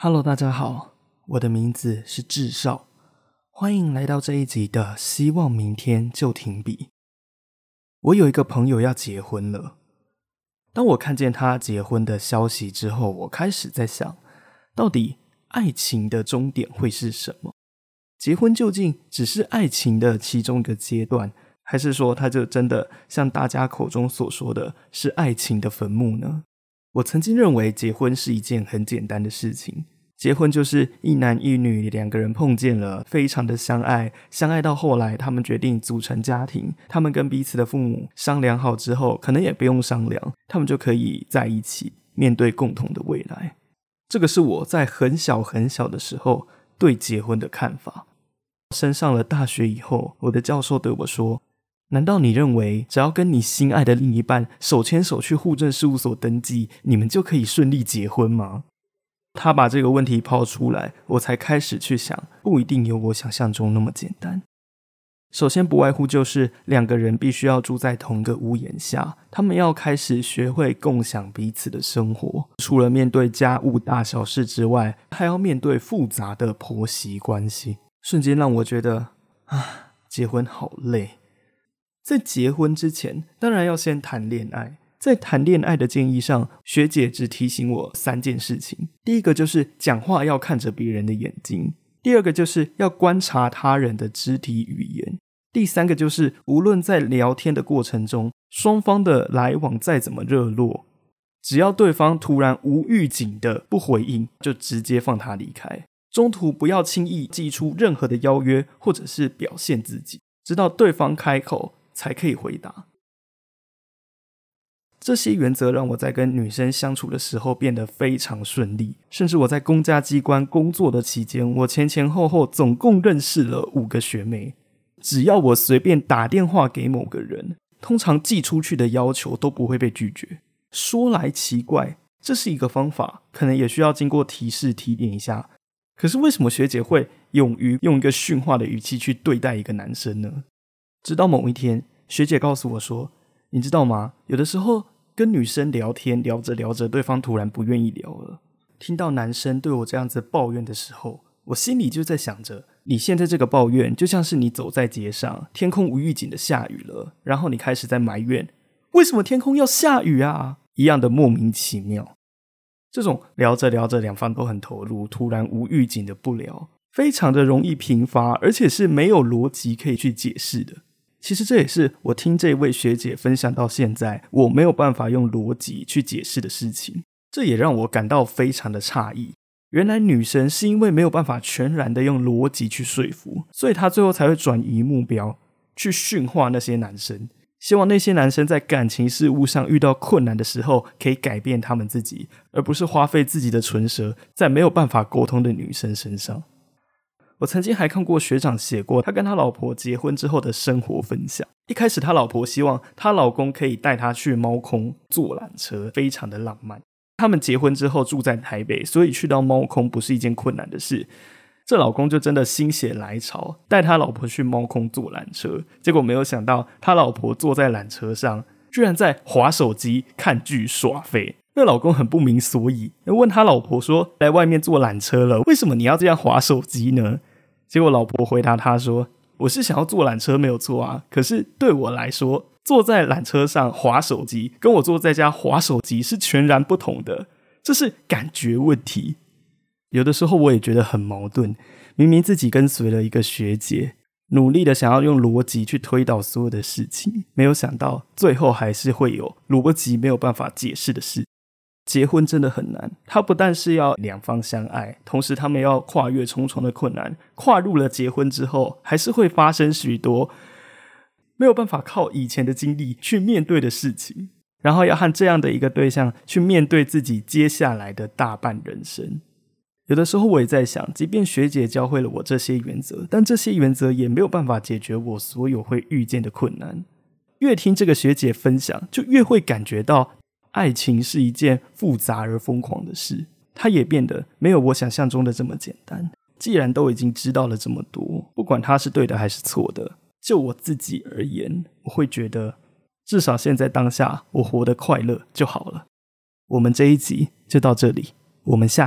Hello，大家好，我的名字是智少，欢迎来到这一集的《希望明天就停笔》。我有一个朋友要结婚了，当我看见他结婚的消息之后，我开始在想，到底爱情的终点会是什么？结婚究竟只是爱情的其中一个阶段，还是说它就真的像大家口中所说的是爱情的坟墓呢？我曾经认为结婚是一件很简单的事情，结婚就是一男一女两个人碰见了，非常的相爱，相爱到后来他们决定组成家庭，他们跟彼此的父母商量好之后，可能也不用商量，他们就可以在一起面对共同的未来。这个是我在很小很小的时候对结婚的看法。升上了大学以后，我的教授对我说。难道你认为只要跟你心爱的另一半手牵手去户政事务所登记，你们就可以顺利结婚吗？他把这个问题抛出来，我才开始去想，不一定有我想象中那么简单。首先，不外乎就是两个人必须要住在同个屋檐下，他们要开始学会共享彼此的生活。除了面对家务大小事之外，还要面对复杂的婆媳关系。瞬间让我觉得，啊，结婚好累。在结婚之前，当然要先谈恋爱。在谈恋爱的建议上，学姐只提醒我三件事情：第一个就是讲话要看着别人的眼睛；第二个就是要观察他人的肢体语言；第三个就是无论在聊天的过程中，双方的来往再怎么热络，只要对方突然无预警的不回应，就直接放他离开。中途不要轻易寄出任何的邀约，或者是表现自己，直到对方开口。才可以回答。这些原则让我在跟女生相处的时候变得非常顺利，甚至我在公家机关工作的期间，我前前后后总共认识了五个学妹。只要我随便打电话给某个人，通常寄出去的要求都不会被拒绝。说来奇怪，这是一个方法，可能也需要经过提示提点一下。可是为什么学姐会勇于用一个训话的语气去对待一个男生呢？直到某一天，学姐告诉我说：“你知道吗？有的时候跟女生聊天，聊着聊着，对方突然不愿意聊了。听到男生对我这样子抱怨的时候，我心里就在想着：你现在这个抱怨，就像是你走在街上，天空无预警的下雨了，然后你开始在埋怨为什么天空要下雨啊，一样的莫名其妙。这种聊着聊着，两方都很投入，突然无预警的不聊，非常的容易频发，而且是没有逻辑可以去解释的。”其实这也是我听这位学姐分享到现在，我没有办法用逻辑去解释的事情。这也让我感到非常的诧异。原来女生是因为没有办法全然的用逻辑去说服，所以她最后才会转移目标，去驯化那些男生，希望那些男生在感情事务上遇到困难的时候，可以改变他们自己，而不是花费自己的唇舌在没有办法沟通的女生身上。我曾经还看过学长写过他跟他老婆结婚之后的生活分享。一开始他老婆希望他老公可以带她去猫空坐缆车，非常的浪漫。他们结婚之后住在台北，所以去到猫空不是一件困难的事。这老公就真的心血来潮，带他老婆去猫空坐缆车。结果没有想到，他老婆坐在缆车上，居然在划手机、看剧、耍废。那老公很不明所以，问他老婆说：“来外面坐缆车了，为什么你要这样划手机呢？”结果老婆回答他说：“我是想要坐缆车没有错啊，可是对我来说，坐在缆车上划手机，跟我坐在家划手机是全然不同的，这是感觉问题。有的时候我也觉得很矛盾，明明自己跟随了一个学姐，努力的想要用逻辑去推导所有的事情，没有想到最后还是会有逻辑没有办法解释的事。”结婚真的很难，他不但是要两方相爱，同时他们要跨越重重的困难。跨入了结婚之后，还是会发生许多没有办法靠以前的经历去面对的事情，然后要和这样的一个对象去面对自己接下来的大半人生。有的时候我也在想，即便学姐教会了我这些原则，但这些原则也没有办法解决我所有会遇见的困难。越听这个学姐分享，就越会感觉到。爱情是一件复杂而疯狂的事，它也变得没有我想象中的这么简单。既然都已经知道了这么多，不管它是对的还是错的，就我自己而言，我会觉得至少现在当下我活得快乐就好了。我们这一集就到这里，我们下。